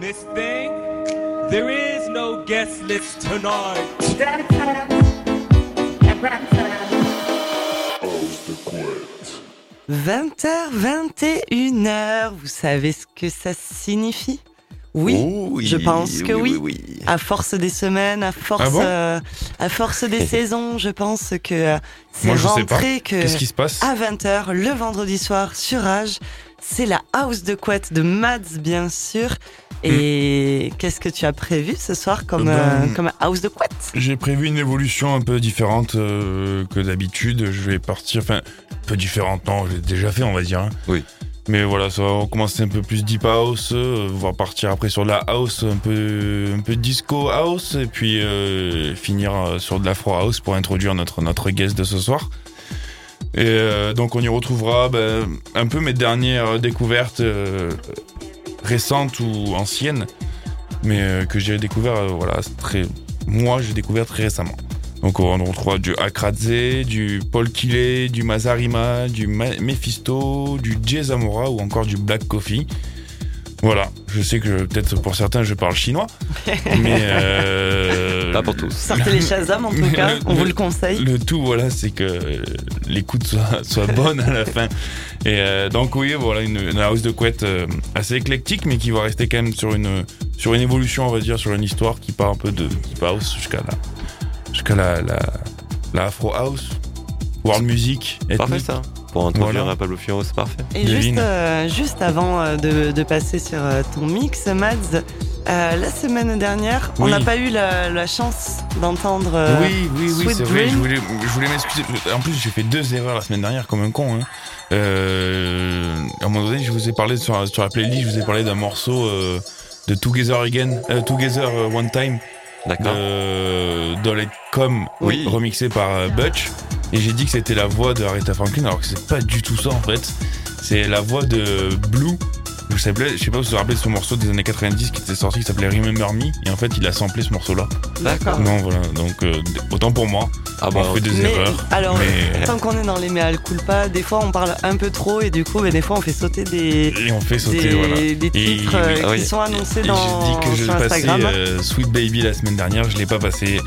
Miss Thing, there is no guest list tonight. 20h, 21h, vous savez ce que ça signifie? Oui, oui, je pense que oui. oui. À force des semaines, à force, Ah bon? euh, à force des saisons, je pense que euh, c'est rentré que Qu'est-ce qui se passe? à 20h le vendredi soir sur Rage, c'est la house de couette de Mads bien sûr. Et qu'est-ce que tu as prévu ce soir comme, Ben, euh, comme house de couette? J'ai prévu une évolution un peu différente euh, que d'habitude. Je vais partir, enfin, un peu différente, non, j'ai déjà fait, on va dire. hein. Oui. Mais voilà, ça va commencer un peu plus deep house, euh, on va partir après sur de la house, un peu, un peu disco house, et puis euh, finir euh, sur de l'afro house pour introduire notre, notre guest de ce soir. Et euh, donc on y retrouvera ben, un peu mes dernières découvertes euh, récentes ou anciennes, mais euh, que j'ai découvert, euh, voilà, très, moi j'ai découvert très récemment. Donc on retrouvera du Akradze, du Paul Killet, du Mazarima, du Mephisto, du Jay Zamora ou encore du Black Coffee. Voilà, je sais que peut-être pour certains je parle chinois, mais euh, Pas pour tous. Sortez les Shazam en tout cas, Le- on vous le- le conseille. le tout, voilà, c'est que euh, l'écoute soit, soit bonne à la fin. Et euh, donc oui, voilà, une, une house de couette euh, assez éclectique, mais qui va rester quand même sur une sur une évolution, on va dire, sur une histoire qui part un peu de deep house jusqu'à la jusqu'à la, la la afro house, world music, Parfait ethnique. ça. Pour introduire Voilà. un Pablo Firo, c'est parfait. Et juste, euh, juste avant euh, de, de passer sur euh, ton mix, Mads, euh, la semaine dernière, on n'a pas eu la, la chance d'entendre euh, oui, oui, oui, Sweet c'est vrai. Je voulais, je voulais m'excuser. En plus, j'ai fait deux erreurs la semaine dernière comme un con. Hein. Euh, à un moment donné, je vous ai parlé sur, sur la playlist, je vous ai parlé d'un morceau euh, de Together Again, euh, Together One Time. De Dolly Com, Oui. remixé par euh, Butch. Et j'ai dit que c'était la voix de Aretha Franklin, alors que c'est pas du tout ça en fait. C'est la voix de Blue. Je sais, pas, je sais pas si vous vous rappelez de ce morceau des années 90 qui était sorti, qui s'appelait Remember Me. Et en fait, il a samplé ce morceau-là. D'accord. Non, voilà. Donc, euh, autant pour moi. Ah on bah, fait des Mais erreurs. alors, mais- tant qu'on est dans les mea culpa, des fois on parle un peu trop et du coup, mais des fois on fait sauter des, Et on fait sauter, des, voilà. des Et- titres euh, qui sont annoncés Et dans, j'ai dit que je sur passais Instagram. euh, Sweet Baby la semaine dernière, je l'ai pas passé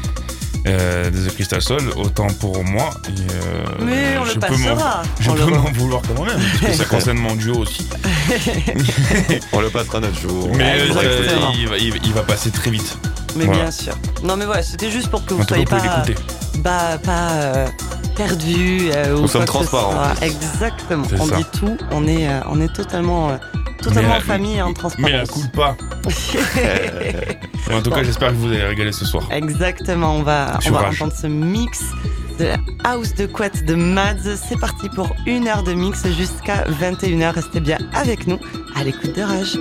euh, de The Crystal Soul, autant pour moi. Et, euh, mais on je le peux m'en- passera. Je On peux m'en vouloir quand même, parce que ça concerne mon duo aussi. on le passera notre jour. Mais euh, il, va, il va- il va passer très vite. Mais Voilà. bien sûr. Non mais voilà, c'était juste pour que vous soyez pas, l'écouter. pas, pas euh, perdus. euh, ou Nous sommes transparents. Exactement. C'est On ça. dit tout. On est, euh, on est totalement, euh, totalement Mais, en famille et en Mais transparence. la coule pas. En tout cas, j'espère que vous allez régaler ce soir. Exactement. On va, on va entendre ce mix de la house de couette de Mads. C'est parti pour une heure de mix jusqu'à 21h. Restez bien avec nous à l'écoute de Rage.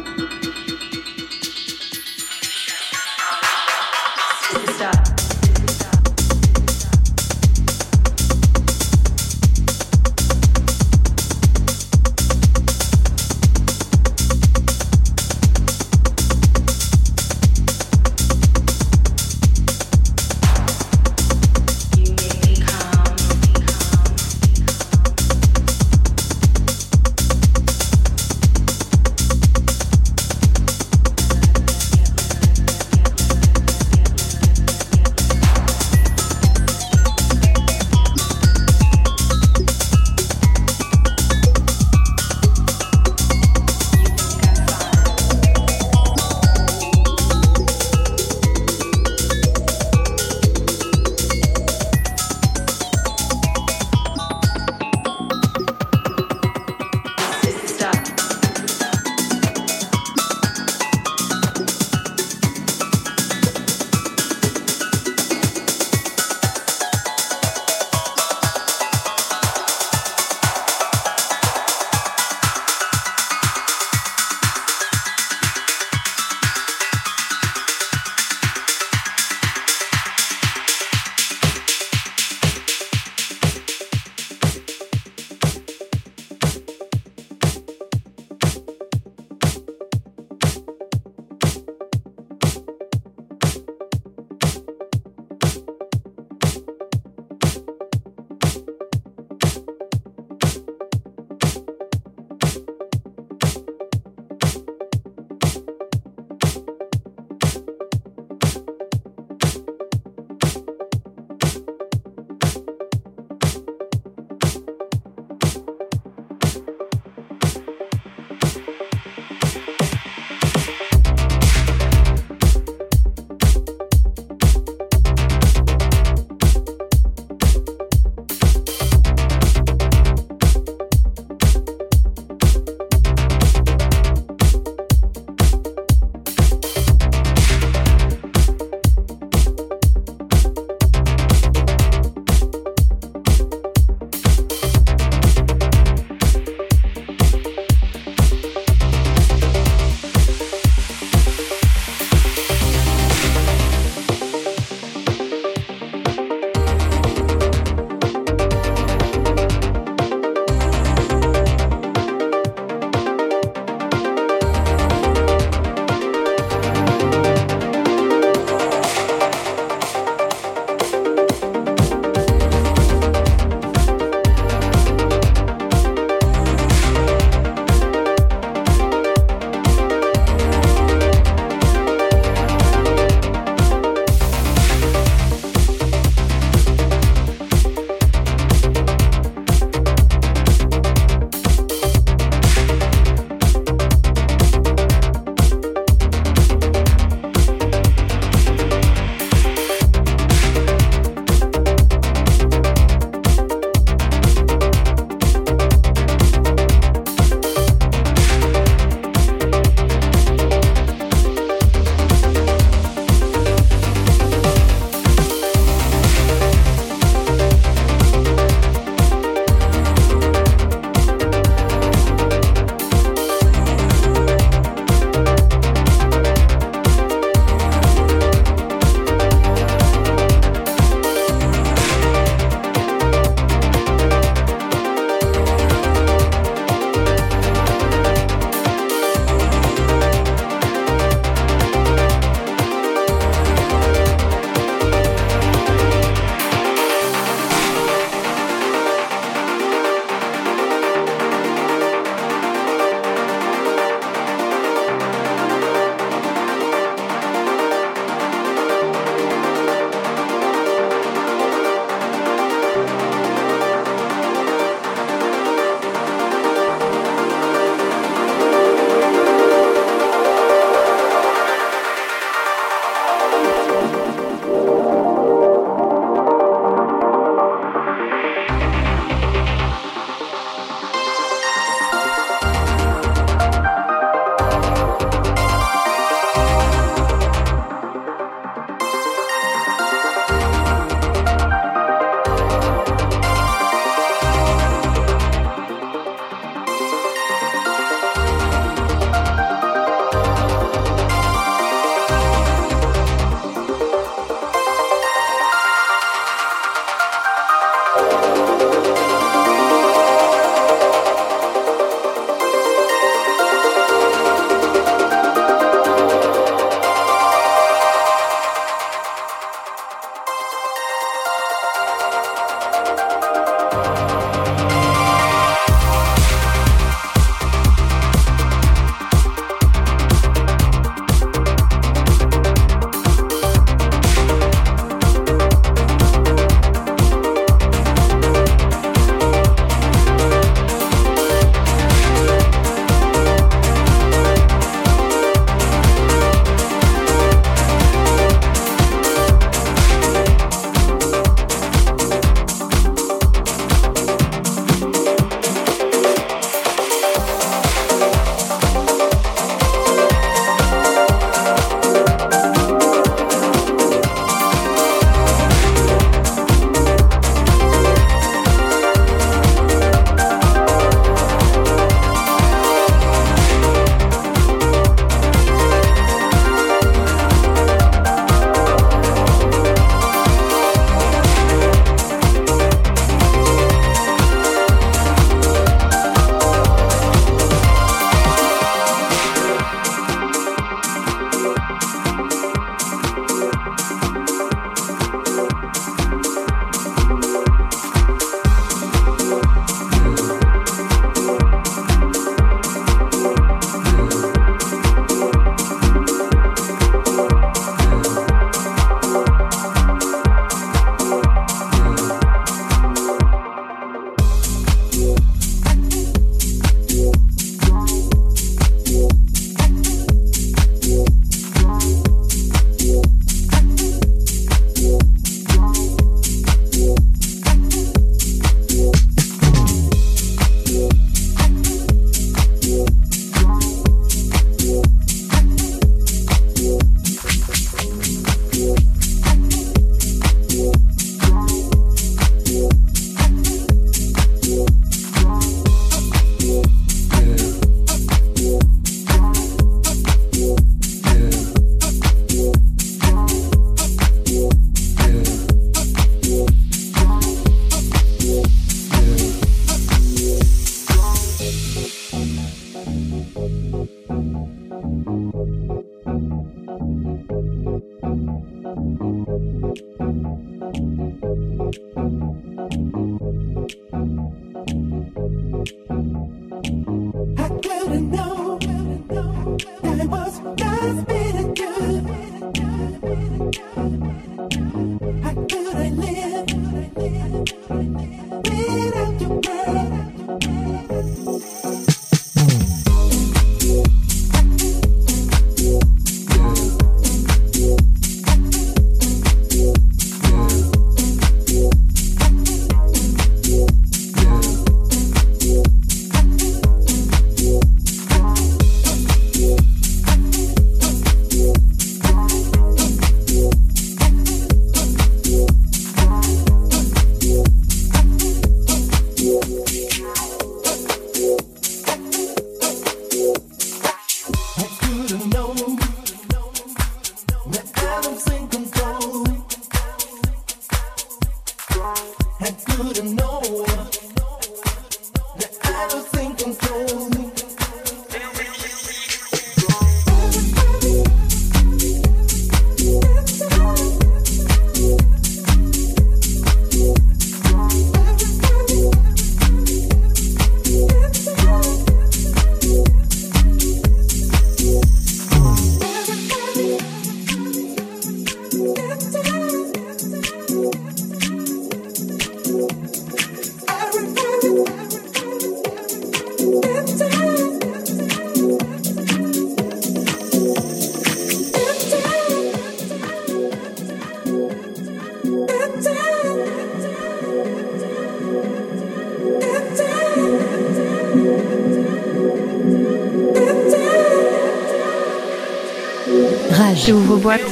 What?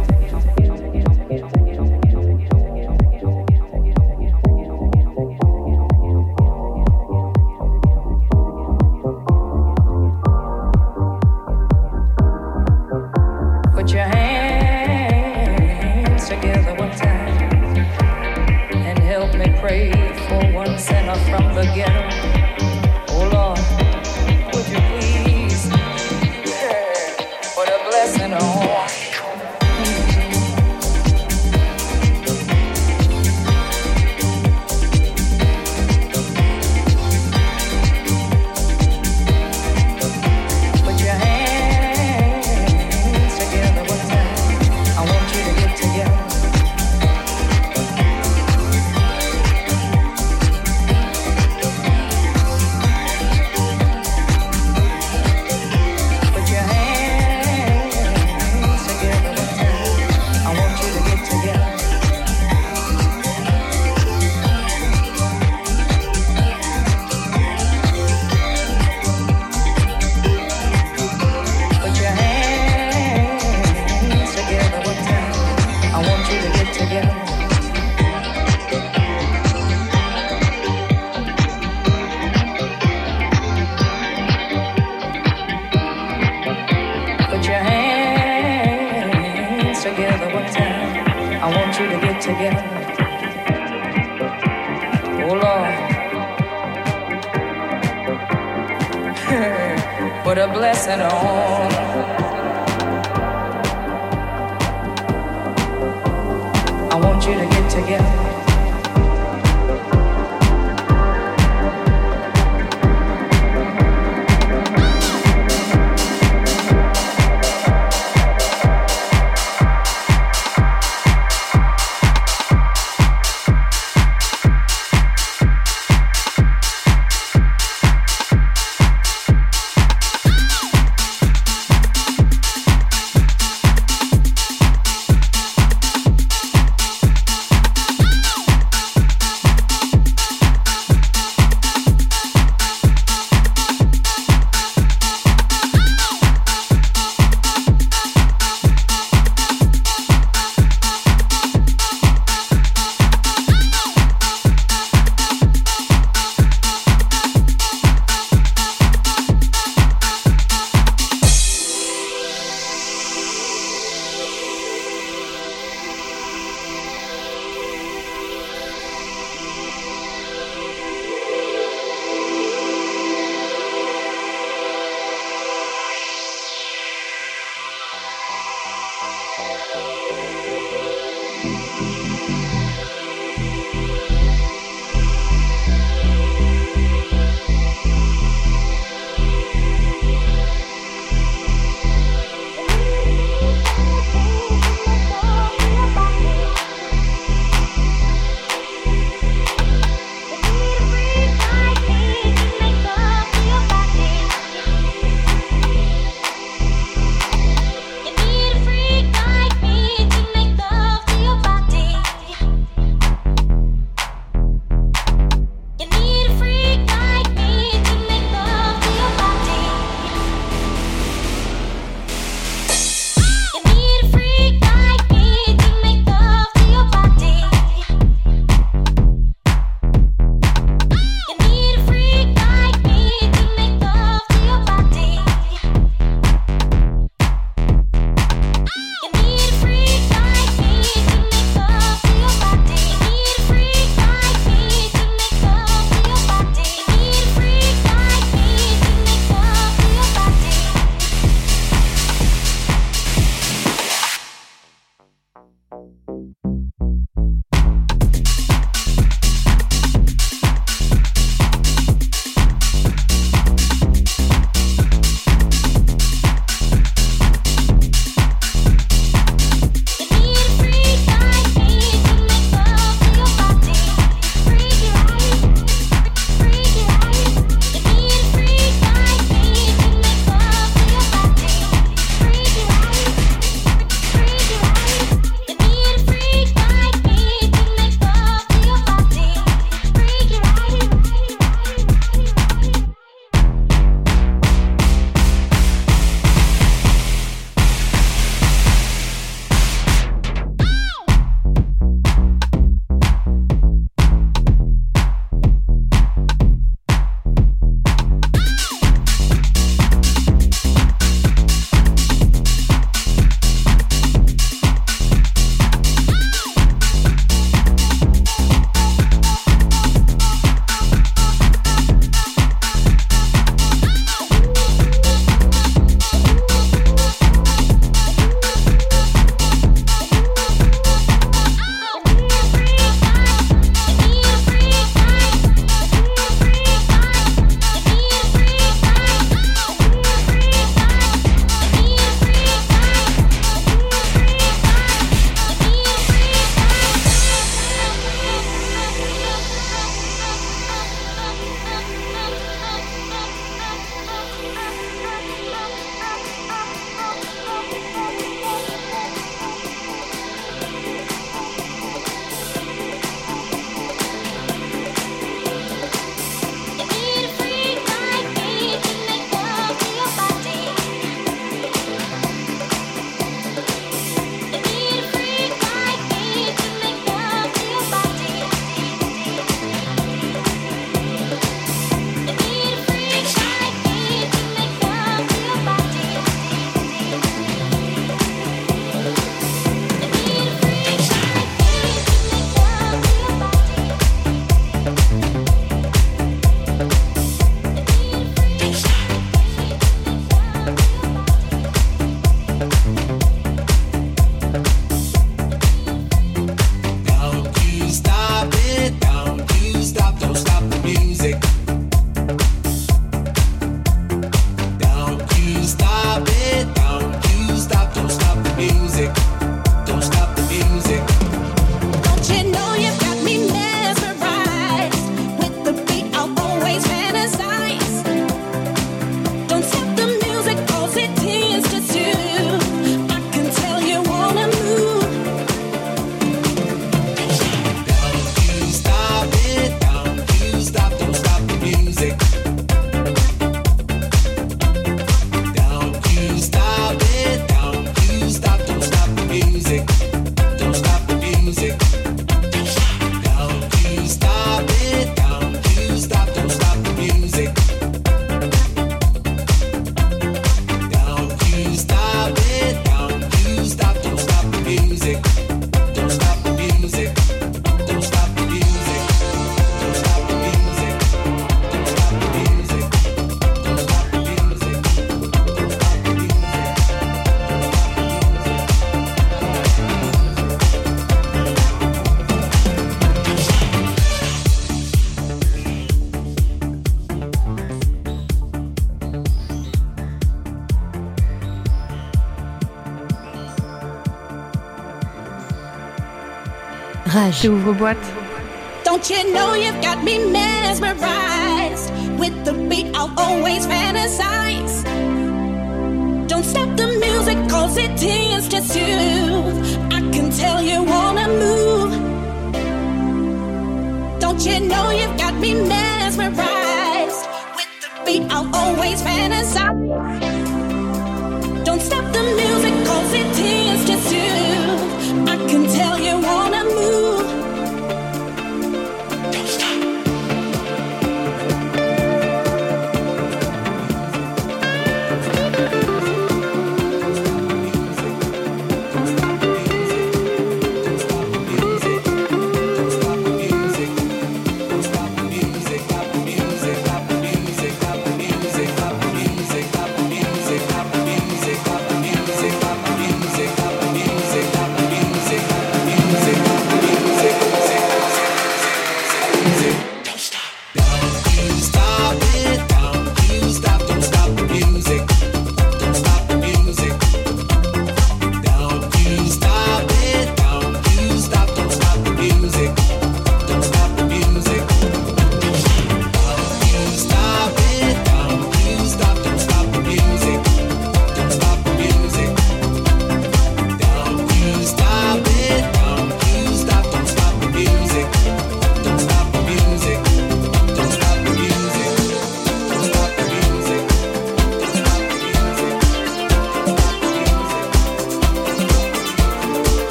Rage. C'est ouvre-boîte. Don't you know you've got me mesmerized? With the beat, I'll always fantasize. Don't stop the music, cause it tends to soothe. I can tell you wanna move. Don't you know you've got me mesmerized? With the beat, I'll always fantasize. easy.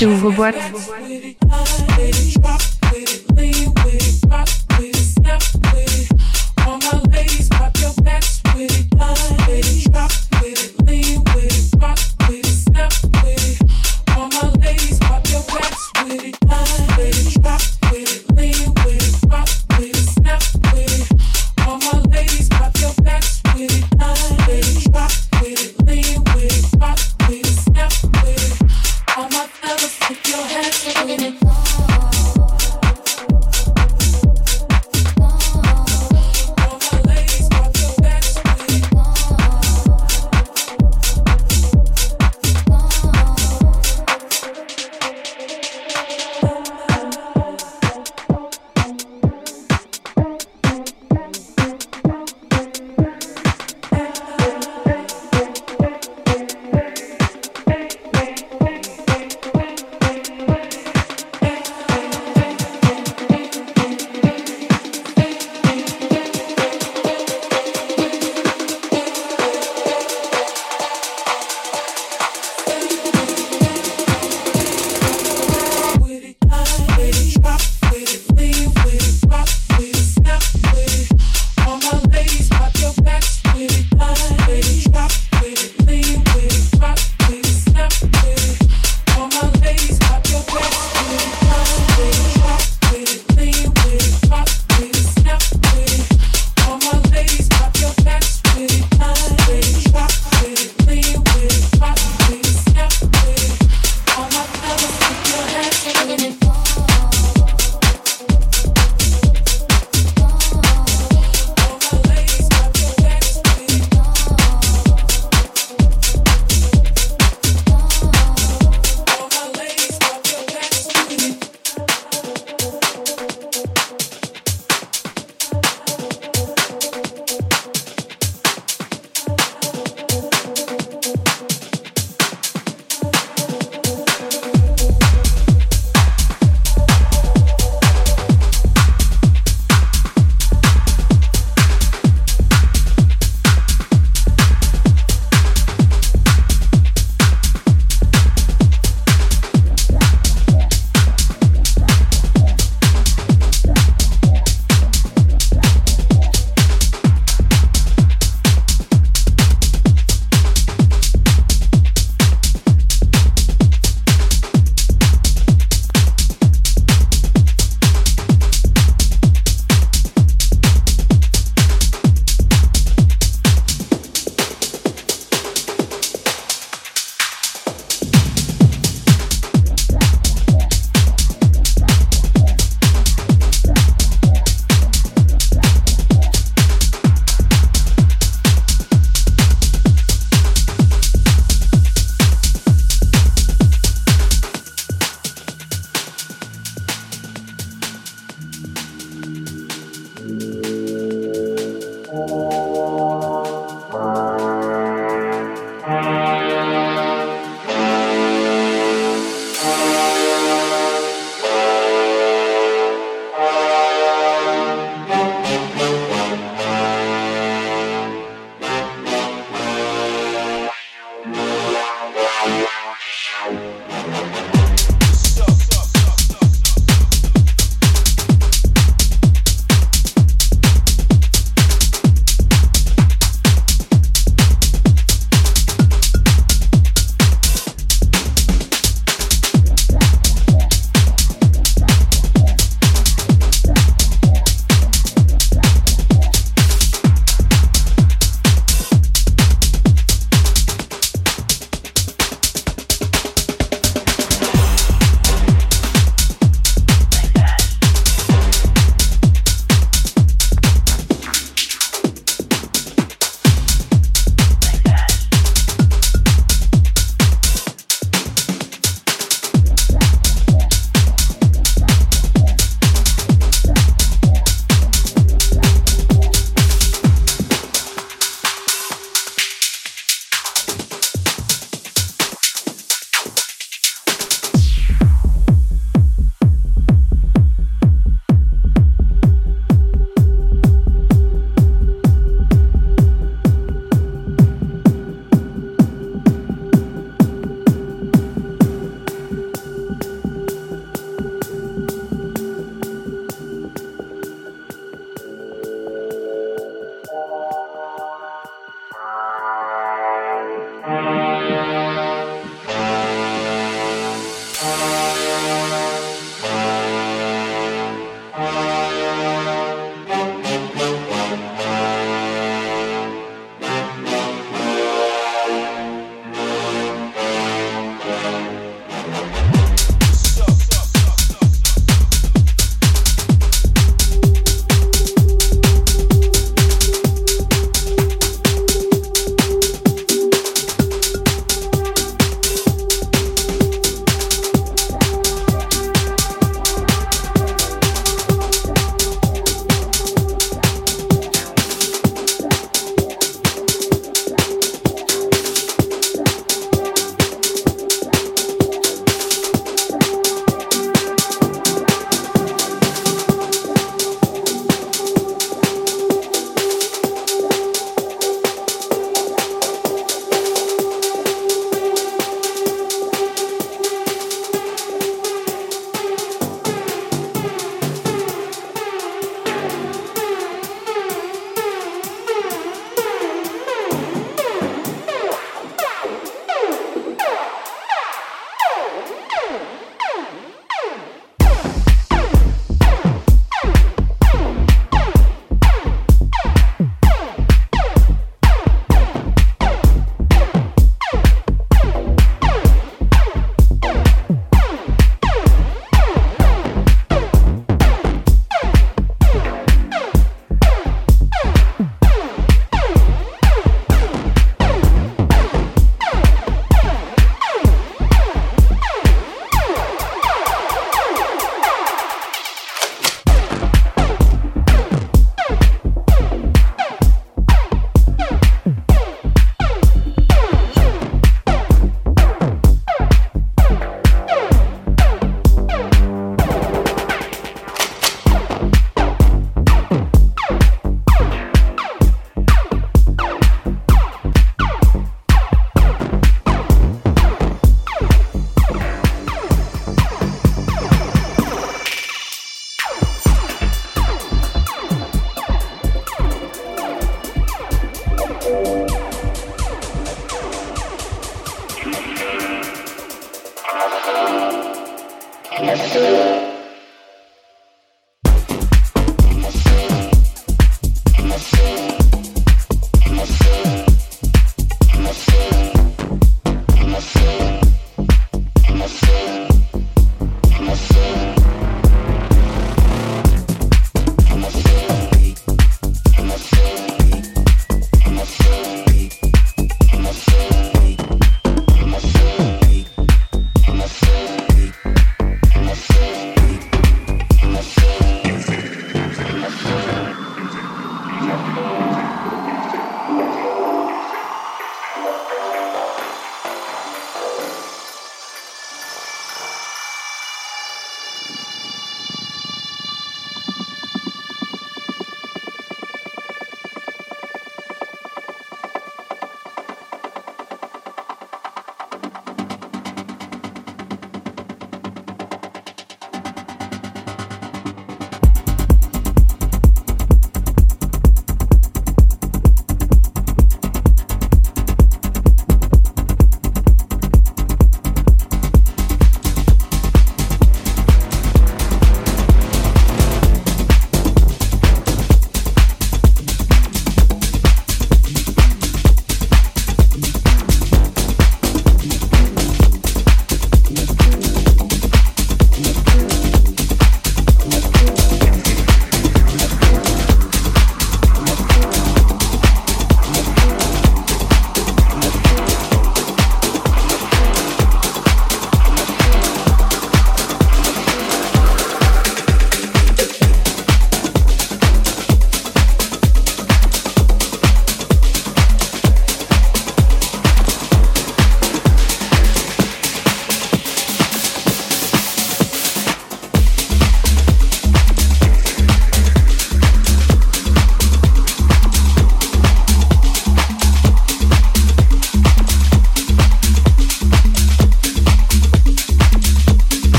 Rage. Ouvre-boîte.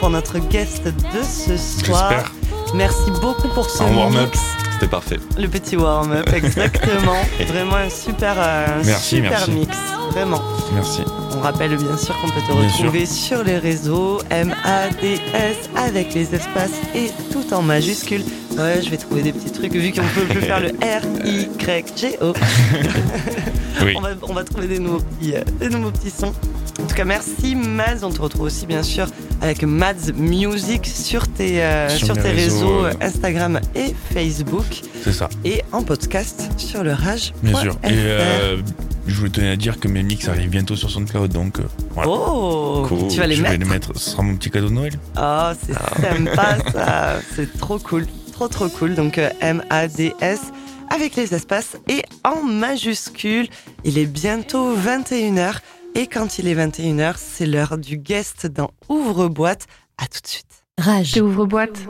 Pour notre guest de ce soir. Merci beaucoup pour ce warm-up. mix. C'était parfait. Le petit warm-up, exactement. Vraiment un super, euh, un Merci, super merci. mix. Vraiment. Merci. On rappelle bien sûr qu'on peut te retrouver sur les réseaux M-A-D-S avec les espaces et tout en majuscule. Ouais, je vais trouver des petits trucs vu qu'on peut plus faire le R-I-G-O. Oui. on, va, on va trouver des nouveaux, petits, euh, des nouveaux petits sons. En tout cas, merci Mads. On te retrouve aussi bien sûr avec Mads Music sur tes, euh, Sur tes réseaux, réseaux. Instagram et Facebook C'est ça. et en podcast sur le rage. Bien sûr. Et euh, je voulais tenir à dire que mes mix arrivent bientôt sur SoundCloud, donc euh, voilà. Oh, Cool. tu vas les je mettre vais les mettre. Ce sera mon petit cadeau de Noël. Oh, c'est sympa ça. C'est trop cool. Trop trop cool. Donc euh, M-A-D-S avec les espaces et en majuscule. Il est bientôt 21h. Et quand il est 21h, c'est l'heure du guest dans Ouvre-boîte. À tout de suite. Rage. Ouvre boîte.